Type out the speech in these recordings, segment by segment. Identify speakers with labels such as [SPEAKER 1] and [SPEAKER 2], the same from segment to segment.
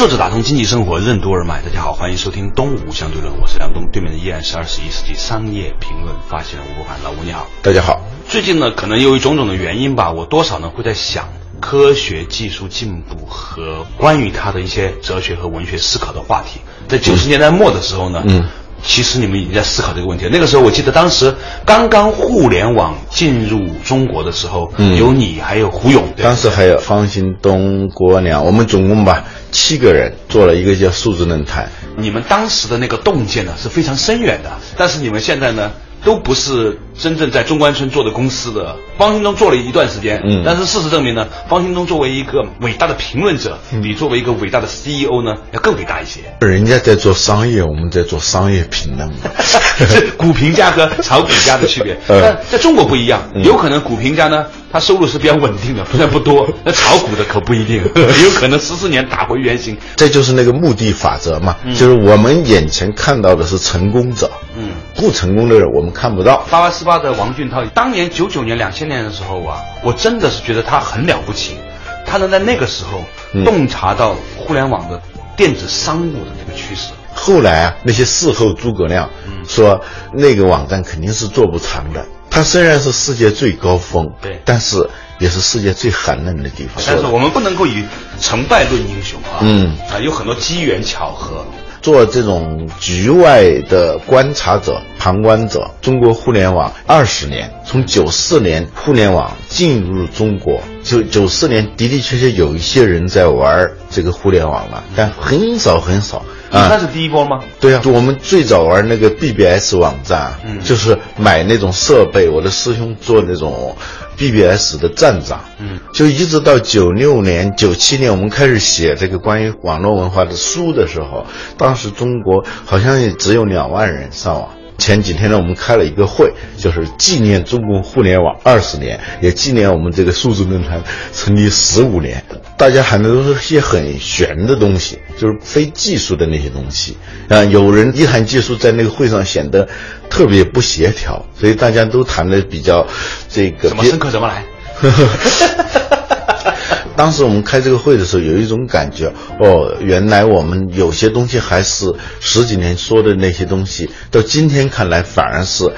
[SPEAKER 1] 作者打通经济生活任督二脉，大家好，欢迎收听东吴相对论，我是梁东，对面的依然是二十一世纪商业评论发现人吴伯凡，老吴你好，
[SPEAKER 2] 大家好。
[SPEAKER 1] 最近呢，可能由于种种的原因吧，我多少呢会在想科学技术进步和关于它的一些哲学和文学思考的话题。在九十年代末的时候呢，嗯。其实你们已经在思考这个问题。那个时候，我记得当时刚刚互联网进入中国的时候，嗯有你，还有胡勇，
[SPEAKER 2] 当时还有方兴东、郭亮，我们总共吧七个人做了一个叫数字论坛。
[SPEAKER 1] 你们当时的那个洞见呢是非常深远的，但是你们现在呢？都不是真正在中关村做的公司的。方兴东做了一段时间，嗯，但是事实证明呢，方兴东作为一个伟大的评论者，比作为一个伟大的 CEO 呢要更伟大一些。
[SPEAKER 2] 人家在做商业，我们在做商业评论，
[SPEAKER 1] 股评家和 炒股家的区别。但在中国不一样，有可能股评家呢。他收入是比较稳定的，虽然不多。那炒股的可不一定，有可能十四年打回原形。
[SPEAKER 2] 这就是那个目的法则嘛，就是我们眼前看到的是成功者，嗯，不成功的人我们看不到。
[SPEAKER 1] 八八四八的王俊涛，当年九九年、两千年的时候啊，我真的是觉得他很了不起，他能在那个时候洞察到互联网的电子商务的这个趋势。
[SPEAKER 2] 后来啊，那些事后诸葛亮说那个网站肯定是做不长的。它虽然是世界最高峰，
[SPEAKER 1] 对，
[SPEAKER 2] 但是也是世界最寒冷的地方。
[SPEAKER 1] 但是我们不能够以成败论英雄啊，嗯啊，有很多机缘巧合。
[SPEAKER 2] 做这种局外的观察者、旁观者，中国互联网二十年，从九四年互联网进入中国，九九四年的的确确有一些人在玩这个互联网了，但很少很少。
[SPEAKER 1] 那是第一波吗？
[SPEAKER 2] 对啊，我们最早玩那个 BBS 网站，嗯，就是买那种设备。我的师兄做那种 BBS 的站长，嗯，就一直到九六年、九七年，我们开始写这个关于网络文化的书的时候，当时中国好像也只有两万人上网。前几天呢，我们开了一个会，就是纪念中国互联网二十年，也纪念我们这个数字论坛成立十五年。大家喊的都是些很玄的东西，就是非技术的那些东西啊。有人一谈技术，在那个会上显得特别不协调，所以大家都谈的比较这个。
[SPEAKER 1] 怎么深刻怎么来。
[SPEAKER 2] 当时我们开这个会的时候，有一种感觉，哦，原来我们有些东西还是十几年说的那些东西，到今天看来反而是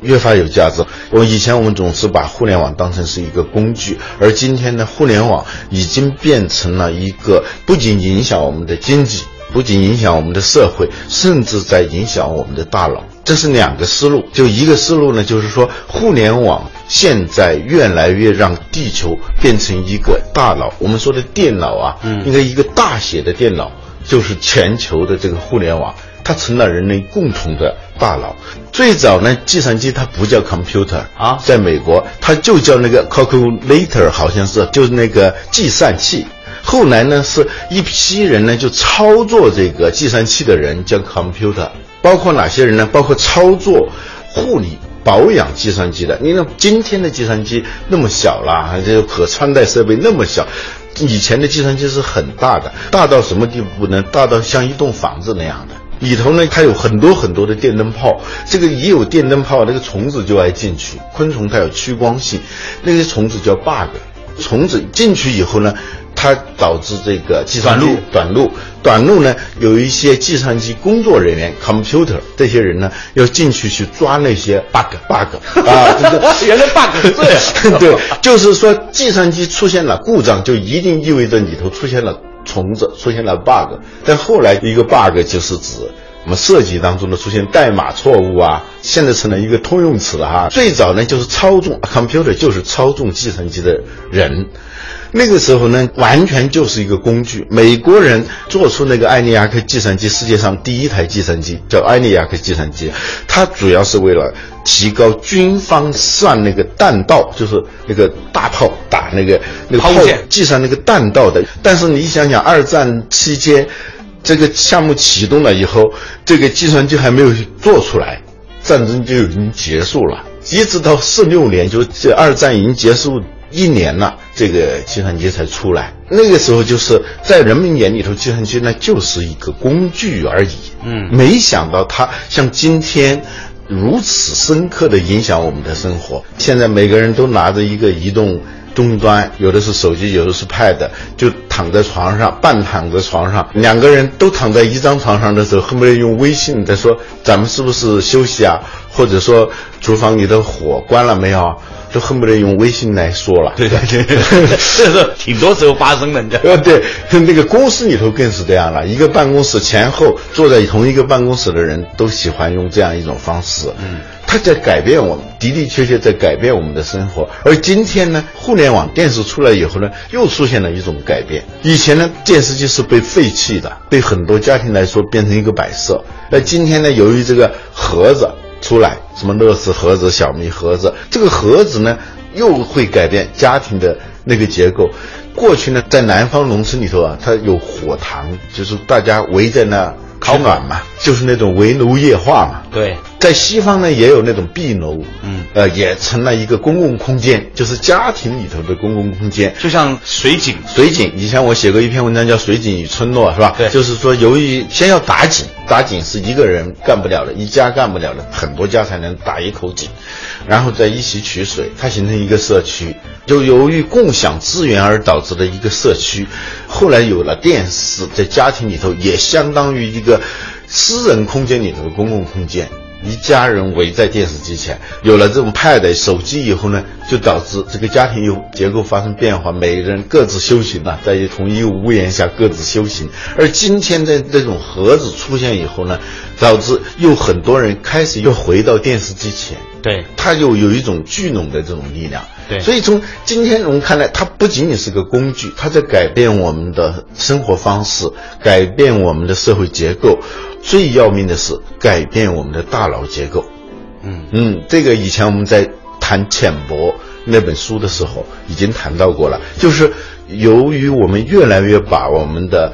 [SPEAKER 2] 越发有价值。我以前我们总是把互联网当成是一个工具，而今天的，互联网已经变成了一个不仅影响我们的经济，不仅影响我们的社会，甚至在影响我们的大脑。这是两个思路，就一个思路呢，就是说互联网现在越来越让地球变成一个大脑。我们说的电脑啊，嗯，应该一个大写的电脑，就是全球的这个互联网，它成了人类共同的大脑。最早呢，计算机它不叫 computer 啊，在美国它就叫那个 calculator，好像是就是那个计算器。后来呢，是一批人呢就操作这个计算器的人叫 computer。包括哪些人呢？包括操作、护理、保养计算机的。你看今天的计算机那么小了，这个可穿戴设备那么小，以前的计算机是很大的，大到什么地步呢？大到像一栋房子那样的。里头呢，它有很多很多的电灯泡。这个一有电灯泡，那个虫子就爱进去。昆虫它有趋光性，那些虫子叫 bug。虫子进去以后呢？它导致这个计算机短路，短路呢，有一些计算机工作人员 computer 这些人呢，要进去去抓那些 bug bug
[SPEAKER 1] 啊，原来 bug 是这样，
[SPEAKER 2] 对，就是说计算机出现了故障，就一定意味着里头出现了虫子，出现了 bug。但后来一个 bug 就是指我们设计当中的出现代码错误啊，现在成了一个通用词了哈。最早呢，就是操纵 computer 就是操纵计算机的人。那个时候呢，完全就是一个工具。美国人做出那个埃尼亚克计算机，世界上第一台计算机叫埃尼亚克计算机，它主要是为了提高军方算那个弹道，就是那个大炮打那个那个炮，计算那个弹道的。但是你想想，二战期间。这个项目启动了以后，这个计算机还没有做出来，战争就已经结束了。一直到四六年，就这二战已经结束一年了，这个计算机才出来。那个时候就是在人们眼里头，计算机呢就是一个工具而已。嗯，没想到它像今天如此深刻的影响我们的生活。现在每个人都拿着一个移动。终端有的是手机，有的是 Pad，就躺在床上，半躺在床上，两个人都躺在一张床上的时候，恨不得用微信在说：“咱们是不是休息啊？”或者说：“厨房里的火关了没有？”都恨不得用微信来说了。
[SPEAKER 1] 对对对，这是挺多时候发生的。
[SPEAKER 2] 呃，对，那个公司里头更是这样了。一个办公室前后坐在同一个办公室的人都喜欢用这样一种方式。嗯。它在改变我们，的的确确在改变我们的生活。而今天呢，互联网电视出来以后呢，又出现了一种改变。以前呢，电视机是被废弃的，对很多家庭来说变成一个摆设。那今天呢，由于这个盒子出来，什么乐视盒子、小米盒子，这个盒子呢，又会改变家庭的那个结构。过去呢，在南方农村里头啊，它有火塘，就是大家围在那。烤暖嘛，就是那种围炉夜话嘛。
[SPEAKER 1] 对，
[SPEAKER 2] 在西方呢也有那种壁楼，嗯，呃，也成了一个公共空间，就是家庭里头的公共空间，
[SPEAKER 1] 就像水井。
[SPEAKER 2] 水井，以前我写过一篇文章叫《水井与村落》，是吧？
[SPEAKER 1] 对，
[SPEAKER 2] 就是说，由于先要打井，打井是一个人干不了的，一家干不了的，很多家才能打一口井，然后再一起取水，它形成一个社区。就由于共享资源而导致的一个社区，后来有了电视，在家庭里头也相当于一个私人空间里头的公共空间。一家人围在电视机前，有了这种 Pad 手机以后呢，就导致这个家庭有结构发生变化，每个人各自修行了，在同一屋檐下各自修行。而今天的这种盒子出现以后呢，导致又很多人开始又回到电视机前。
[SPEAKER 1] 对，
[SPEAKER 2] 它又有一种聚拢的这种力量。
[SPEAKER 1] 对，
[SPEAKER 2] 所以从今天我们看来，它不仅仅是个工具，它在改变我们的生活方式，改变我们的社会结构。最要命的是改变我们的大脑结构。嗯嗯，这个以前我们在谈《浅薄》那本书的时候已经谈到过了，就是由于我们越来越把我们的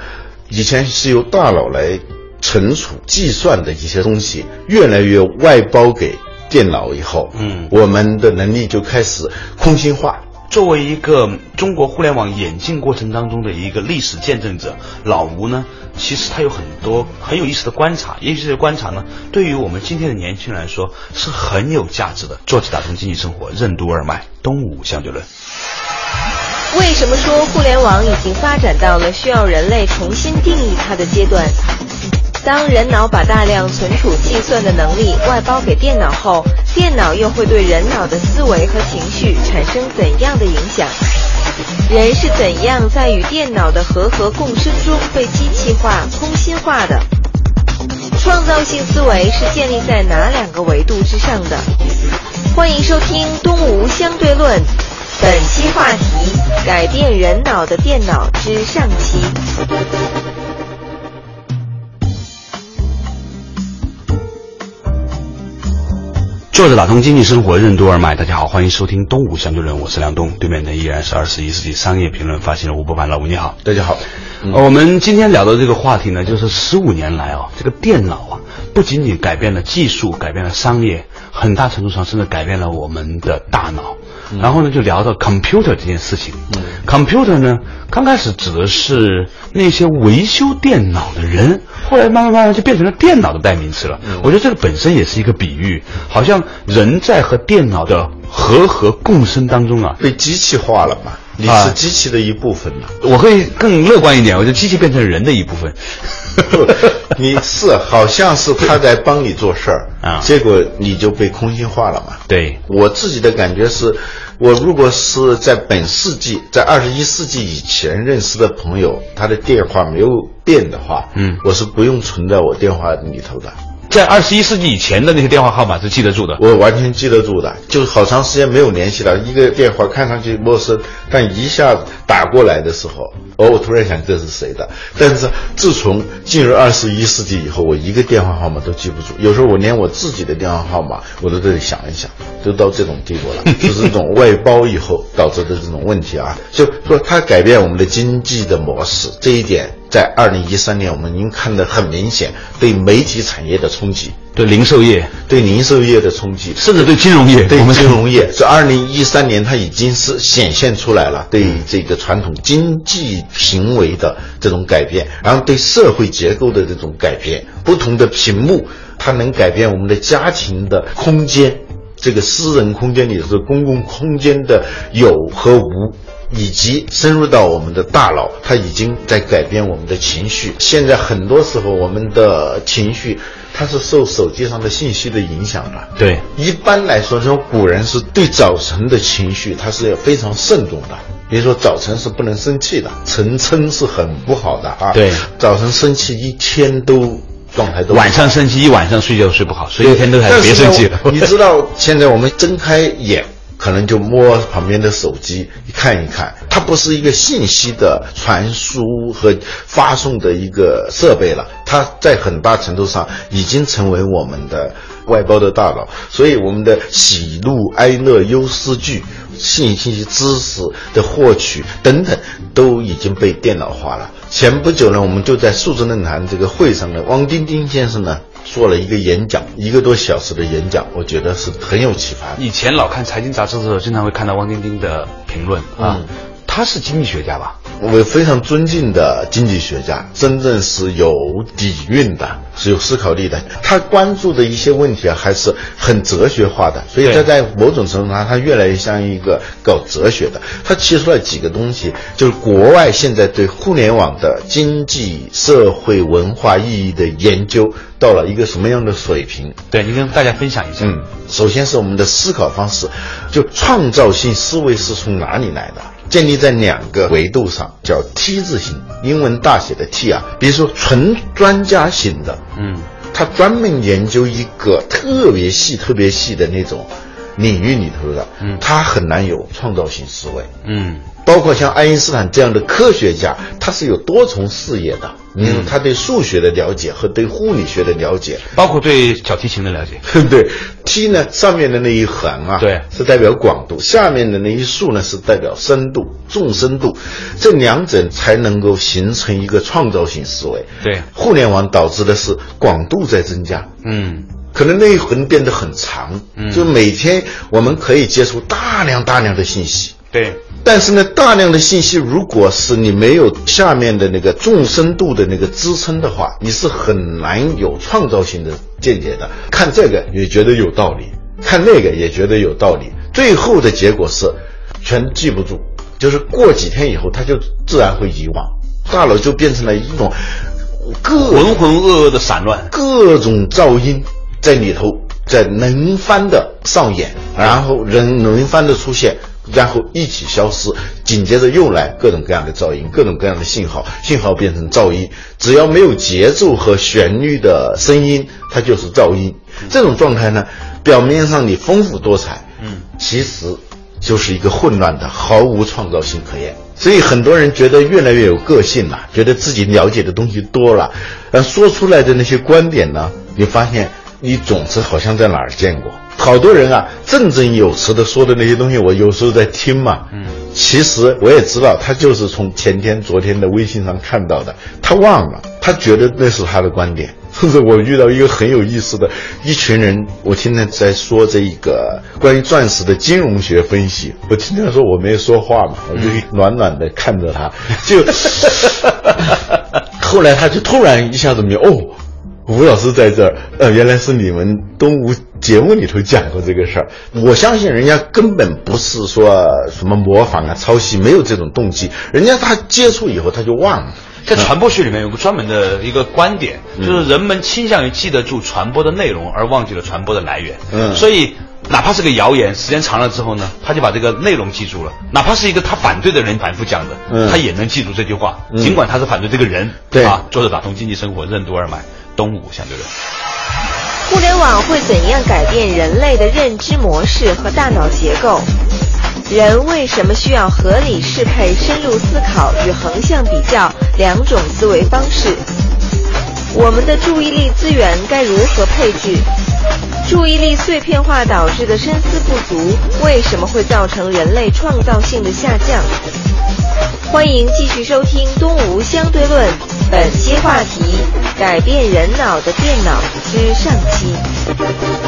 [SPEAKER 2] 以前是由大脑来存储计算的一些东西，越来越外包给电脑以后，嗯，我们的能力就开始空心化。
[SPEAKER 1] 作为一个中国互联网演进过程当中的一个历史见证者，老吴呢，其实他有很多很有意思的观察，也许这些观察呢，对于我们今天的年轻人来说是很有价值的。做起打通经济生活，任督二脉，东吴相对论。
[SPEAKER 3] 为什么说互联网已经发展到了需要人类重新定义它的阶段？当人脑把大量存储计算的能力外包给电脑后，电脑又会对人脑的思维和情绪产生怎样的影响？人是怎样在与电脑的和合共生中被机器化、空心化的？创造性思维是建立在哪两个维度之上的？欢迎收听《东吴相对论》，本期话题：改变人脑的电脑之上期。
[SPEAKER 1] 坐着打通经济生活任督二脉，大家好，欢迎收听东吴相对论，我是梁东，对面的依然是二十一世纪商业评论发行人吴伯凡，老吴你好，
[SPEAKER 2] 大家好。
[SPEAKER 1] 我们今天聊的这个话题呢，就是十五年来啊，这个电脑啊，不仅仅改变了技术，改变了商业，很大程度上甚至改变了我们的大脑。然后呢，就聊到 computer 这件事情。computer 呢，刚开始指的是那些维修电脑的人，后来慢慢慢慢就变成了电脑的代名词了。我觉得这个本身也是一个比喻，好像人在和电脑的和和共生当中啊，
[SPEAKER 2] 被机器化了嘛。你是机器的一部分了。
[SPEAKER 1] 我会更乐观一点，我觉得机器变成人的一部分。
[SPEAKER 2] 你是好像是他在帮你做事儿啊，结果你就被空心化了嘛。
[SPEAKER 1] 对
[SPEAKER 2] 我自己的感觉是，我如果是在本世纪，在二十一世纪以前认识的朋友，他的电话没有变的话，嗯，我是不用存在我电话里头的。
[SPEAKER 1] 在二十一世纪以前的那些电话号码是记得住的，
[SPEAKER 2] 我完全记得住的，就是好长时间没有联系了，一个电话看上去陌生，但一下子打过来的时候，哦，我突然想这是谁的。但是自从进入二十一世纪以后，我一个电话号码都记不住，有时候我连我自己的电话号码我都得想一想，就到这种地步了，就是这种外包以后导致的这种问题啊，就说它改变我们的经济的模式，这一点在二零一三年，我们已经看得很明显，对媒体产业的冲击，
[SPEAKER 1] 对零售业，
[SPEAKER 2] 对零售业的冲击，
[SPEAKER 1] 甚至对金融业，
[SPEAKER 2] 对金融业，在二零一三年，它已经是显现出来了对这个传统经济行为的这种改变，然后对社会结构的这种改变，不同的屏幕，它能改变我们的家庭的空间，这个私人空间里头公共空间的有和无。以及深入到我们的大脑，它已经在改变我们的情绪。现在很多时候，我们的情绪它是受手机上的信息的影响的。
[SPEAKER 1] 对，
[SPEAKER 2] 一般来说，这种古人是对早晨的情绪，它是要非常慎重的。比如说，早晨是不能生气的，晨嗔是很不好的啊。
[SPEAKER 1] 对，
[SPEAKER 2] 早晨生气一天都状态都。
[SPEAKER 1] 晚上生气一晚上睡觉睡不好，所以一天都还别生气了。
[SPEAKER 2] 你知道，现在我们睁开眼。可能就摸旁边的手机看一看，它不是一个信息的传输和发送的一个设备了，它在很大程度上已经成为我们的外包的大脑，所以我们的喜怒哀乐忧思惧、信息知识的获取等等，都已经被电脑化了。前不久呢，我们就在数字论坛这个会上呢，汪丁丁先生呢。做了一个演讲，一个多小时的演讲，我觉得是很有启发。
[SPEAKER 1] 以前老看财经杂志的时候，经常会看到汪丁丁的评论啊。他是经济学家吧？
[SPEAKER 2] 我非常尊敬的经济学家，真正是有底蕴的，是有思考力的。他关注的一些问题啊，还是很哲学化的，所以他在某种程度上，他越来越像一个搞哲学的。他提出了几个东西，就是国外现在对互联网的经济社会文化意义的研究到了一个什么样的水平？
[SPEAKER 1] 对，你跟大家分享一下。
[SPEAKER 2] 嗯，首先是我们的思考方式，就创造性思维是从哪里来的？建立在两个维度上，叫 T 字形，英文大写的 T 啊。比如说纯专家型的，嗯，他专门研究一个特别细、特别细的那种领域里头的，嗯，他很难有创造性思维，嗯。包括像爱因斯坦这样的科学家，他是有多重视野的。你说他对数学的了解和对物理学的了解，
[SPEAKER 1] 包括对小提琴的了解。
[SPEAKER 2] 对，T 呢上面的那一横啊，
[SPEAKER 1] 对，
[SPEAKER 2] 是代表广度；下面的那一竖呢是代表深度、纵深度。这两者才能够形成一个创造性思维。
[SPEAKER 1] 对，
[SPEAKER 2] 互联网导致的是广度在增加。嗯，可能那一横变得很长。嗯，就每天我们可以接触大量大量的信息。
[SPEAKER 1] 对。
[SPEAKER 2] 但是呢，大量的信息，如果是你没有下面的那个纵深度的那个支撑的话，你是很难有创造性的见解的。看这个也觉得有道理，看那个也觉得有道理，最后的结果是全记不住，就是过几天以后，他就自然会遗忘，大脑就变成了一种各
[SPEAKER 1] 浑浑噩噩的散乱，
[SPEAKER 2] 各种噪音在里头在轮番的上演，然后人轮番的出现。然后一起消失，紧接着又来各种各样的噪音，各种各样的信号，信号变成噪音。只要没有节奏和旋律的声音，它就是噪音。这种状态呢，表面上你丰富多彩，嗯，其实就是一个混乱的，毫无创造性可言。所以很多人觉得越来越有个性了，觉得自己了解的东西多了，呃，说出来的那些观点呢，你发现你总是好像在哪儿见过。好多人啊，振振有词的说的那些东西，我有时候在听嘛。嗯，其实我也知道，他就是从前天、昨天的微信上看到的，他忘了，他觉得那是他的观点。甚 至我遇到一个很有意思的一群人，我天天在说这一个关于钻石的金融学分析，我听他说我没说话嘛，我就暖暖的看着他，就，后来他就突然一下子明哦。吴老师在这儿，呃，原来是你们东吴节目里头讲过这个事儿。我相信人家根本不是说什么模仿啊、抄袭，没有这种动机。人家他接触以后他就忘了。
[SPEAKER 1] 在传播学里面有个专门的一个观点，就是人们倾向于记得住传播的内容，而忘记了传播的来源。嗯，所以哪怕是个谣言，时间长了之后呢，他就把这个内容记住了。哪怕是一个他反对的人反复讲的，他也能记住这句话，尽管他是反对这个人。
[SPEAKER 2] 对
[SPEAKER 1] 啊，作者打通经济生活，任督二脉。东吴相对论。
[SPEAKER 3] 互联网会怎样改变人类的认知模式和大脑结构？人为什么需要合理适配、深入思考与横向比较两种思维方式？我们的注意力资源该如何配置？注意力碎片化导致的深思不足为什么会造成人类创造性的下降？欢迎继续收听《东吴相对论》。本期话题：改变人脑的电脑之上期。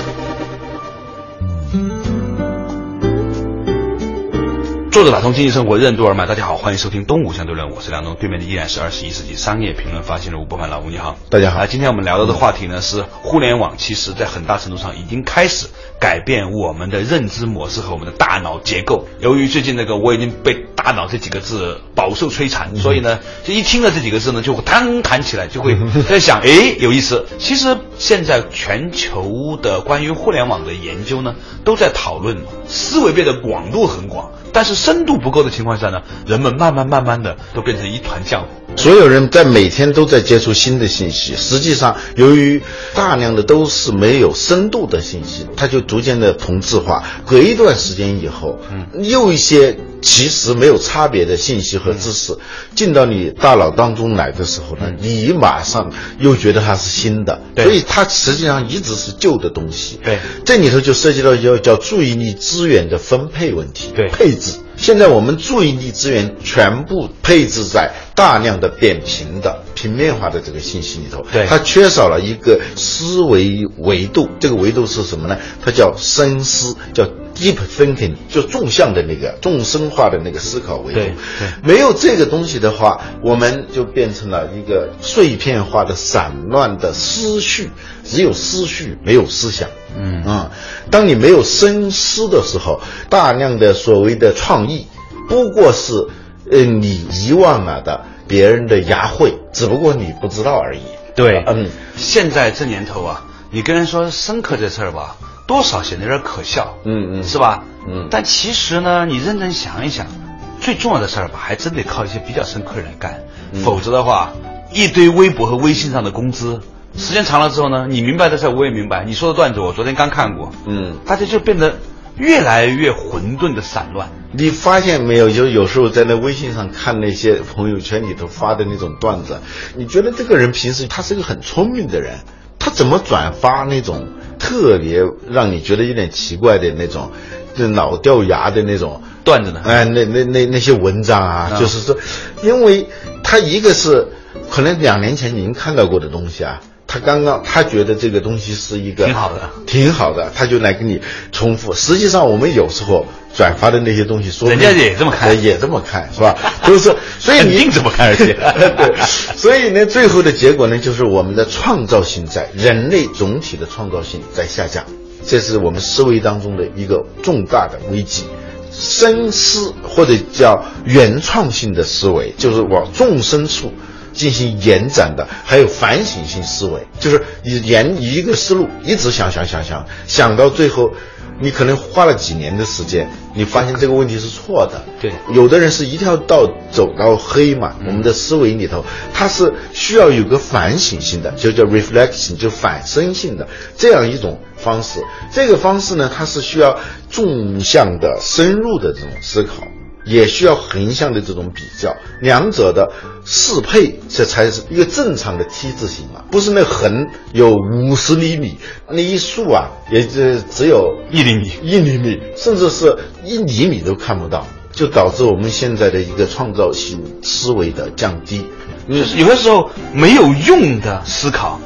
[SPEAKER 1] 作者打通经济生活任督二脉，大家好，欢迎收听《东吴相对论》，我是梁东，对面的依然是二十一世纪商业评论发行人吴伯凡，老吴你好，
[SPEAKER 2] 大家好。
[SPEAKER 1] 啊，今天我们聊到的话题呢是互联网，其实在很大程度上已经开始改变我们的认知模式和我们的大脑结构。由于最近那个我已经被“大脑”这几个字饱受摧残，所以呢，就一听了这几个字呢，就会弹弹起来，就会在想，哎，有意思。其实现在全球的关于互联网的研究呢，都在讨论思维变得广度很广。但是深度不够的情况下呢，人们慢慢慢慢的都变成一团浆糊。
[SPEAKER 2] 所有人在每天都在接触新的信息，实际上由于大量的都是没有深度的信息，它就逐渐的同质化。隔一段时间以后，嗯，又一些其实没有差别的信息和知识进到你大脑当中来的时候呢，你马上又觉得它是新的，所以它实际上一直是旧的东西。
[SPEAKER 1] 对，
[SPEAKER 2] 这里头就涉及到叫叫注意力资源的分配问题。
[SPEAKER 1] 对，
[SPEAKER 2] 配置。现在我们注意力资源全部配置在大量的扁平的平面化的这个信息里头，
[SPEAKER 1] 对，
[SPEAKER 2] 它缺少了一个思维维度。这个维度是什么呢？它叫深思，叫 deep thinking，就纵向的那个纵深化的那个思考维度。
[SPEAKER 1] 对，
[SPEAKER 2] 没有这个东西的话，我们就变成了一个碎片化的散乱的思绪，只有思绪，没有思想。嗯啊，当你没有深思的时候，大量的所谓的创意，不过是，呃，你遗忘了的别人的牙慧，只不过你不知道而已。
[SPEAKER 1] 对，嗯，现在这年头啊，你跟人说深刻这事儿吧，多少显得有点可笑。嗯嗯，是吧？嗯。但其实呢，你认真想一想，最重要的事儿吧，还真得靠一些比较深刻的人干，否则的话，一堆微博和微信上的工资。时间长了之后呢，你明白的事我也明白。你说的段子我昨天刚看过，嗯，大家就变得越来越混沌的散乱。
[SPEAKER 2] 你发现没有？就有时候在那微信上看那些朋友圈里头发的那种段子，你觉得这个人平时他是个很聪明的人，他怎么转发那种特别让你觉得有点奇怪的那种，就老掉牙的那种
[SPEAKER 1] 段子呢？
[SPEAKER 2] 哎，那那那那些文章啊，就是说，因为他一个是可能两年前已经看到过的东西啊。他刚刚他觉得这个东西是一个
[SPEAKER 1] 挺好的，
[SPEAKER 2] 挺好的，他就来跟你重复。实际上，我们有时候转发的那些东西，说
[SPEAKER 1] 人家也这么看，
[SPEAKER 2] 也这么看，是吧？就是，所以你
[SPEAKER 1] 定这么看，而且
[SPEAKER 2] 对，所以呢，最后的结果呢，就是我们的创造性在人类总体的创造性在下降，这是我们思维当中的一个重大的危机。深思或者叫原创性的思维，就是往纵深处。进行延展的，还有反省性思维，就是你沿一个思路一直想想想想，想到最后，你可能花了几年的时间，你发现这个问题是错的。
[SPEAKER 1] 对，
[SPEAKER 2] 有的人是一条道走到黑嘛。我们的思维里头，它是需要有个反省性的，就叫 reflection，就反身性的这样一种方式。这个方式呢，它是需要纵向的、深入的这种思考。也需要横向的这种比较，两者的适配，这才是一个正常的 T 字形嘛，不是那横有五十厘米，那一竖啊，也就只有
[SPEAKER 1] 一厘米，
[SPEAKER 2] 一厘米，甚至是一厘米都看不到，就导致我们现在的一个创造性思维的降低。
[SPEAKER 1] 就是有的时候没有用的思考。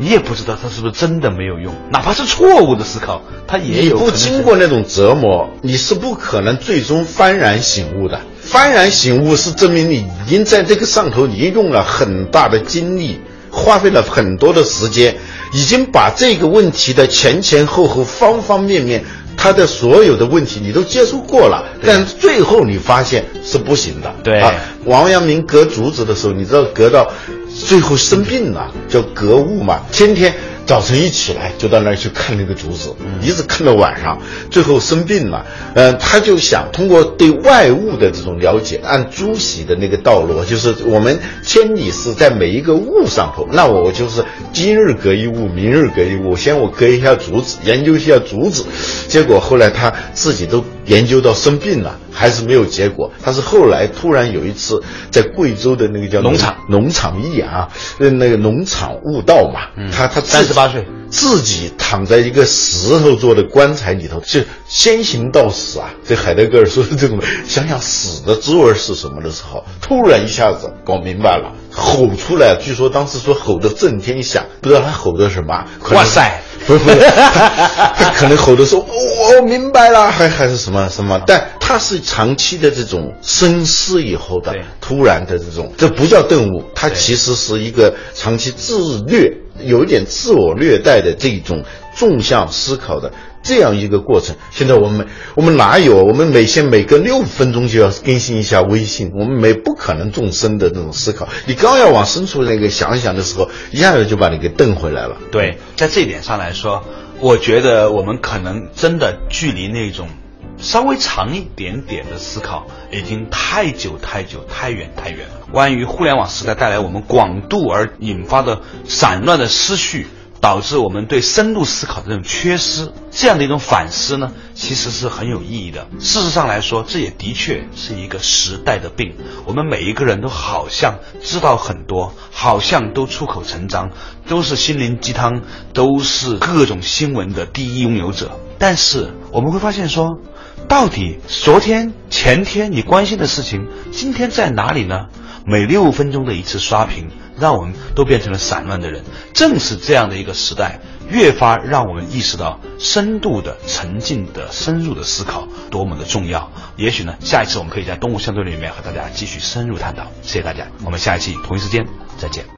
[SPEAKER 1] 你也不知道他是不是真的没有用，哪怕是错误的思考，他也有。
[SPEAKER 2] 不经过那种折磨，你是不可能最终幡然醒悟的。幡然醒悟是证明你已经在这个上头，你用了很大的精力，花费了很多的时间，已经把这个问题的前前后后、方方面面，他的所有的问题你都接触过了，但最后你发现是不行的。
[SPEAKER 1] 对啊，
[SPEAKER 2] 王阳明割竹子的时候，你知道割到。最后生病了，叫格物嘛，天天早晨一起来就到那儿去看那个竹子，一直看到晚上，最后生病了。嗯，他就想通过对外物的这种了解，按朱熹的那个道路，就是我们千里是在每一个物上头，那我就是今日隔一物，明日隔一物，先我隔一下竹子，研究一下竹子，结果后来他自己都研究到生病了。还是没有结果。他是后来突然有一次在贵州的那个叫
[SPEAKER 1] 农场
[SPEAKER 2] 农场义啊，那个农场悟道嘛。他他
[SPEAKER 1] 三十八岁，
[SPEAKER 2] 自己躺在一个石头做的棺材里头，就先行到死啊！这海德格尔说的这种，想想死的滋味是什么的时候，突然一下子搞明白了，吼出来。据说当时说吼得震天响，不知道他吼的什么。
[SPEAKER 1] 哇塞！
[SPEAKER 2] 不是不是，他可能吼的说我明白了，还还是什么什么？但他是长期的这种深思以后的突然的这种，这不叫顿悟，他其实是一个长期自虐。有一点自我虐待的这种纵向思考的这样一个过程。现在我们我们哪有？我们每天每隔六分钟就要更新一下微信，我们没不可能纵深的这种思考。你刚要往深处那个想一想的时候，一下子就把你给瞪回来了。
[SPEAKER 1] 对，在这一点上来说，我觉得我们可能真的距离那种。稍微长一点点的思考，已经太久太久太远太远了。关于互联网时代带来我们广度而引发的散乱的思绪，导致我们对深度思考的这种缺失，这样的一种反思呢，其实是很有意义的。事实上来说，这也的确是一个时代的病。我们每一个人都好像知道很多，好像都出口成章，都是心灵鸡汤，都是各种新闻的第一拥有者。但是我们会发现说。到底昨天、前天你关心的事情，今天在哪里呢？每六分钟的一次刷屏，让我们都变成了散乱的人。正是这样的一个时代，越发让我们意识到深度的、沉静的、深入的思考多么的重要。也许呢，下一次我们可以在动物相对论里面和大家继续深入探讨。谢谢大家，我们下一期同一时间再见。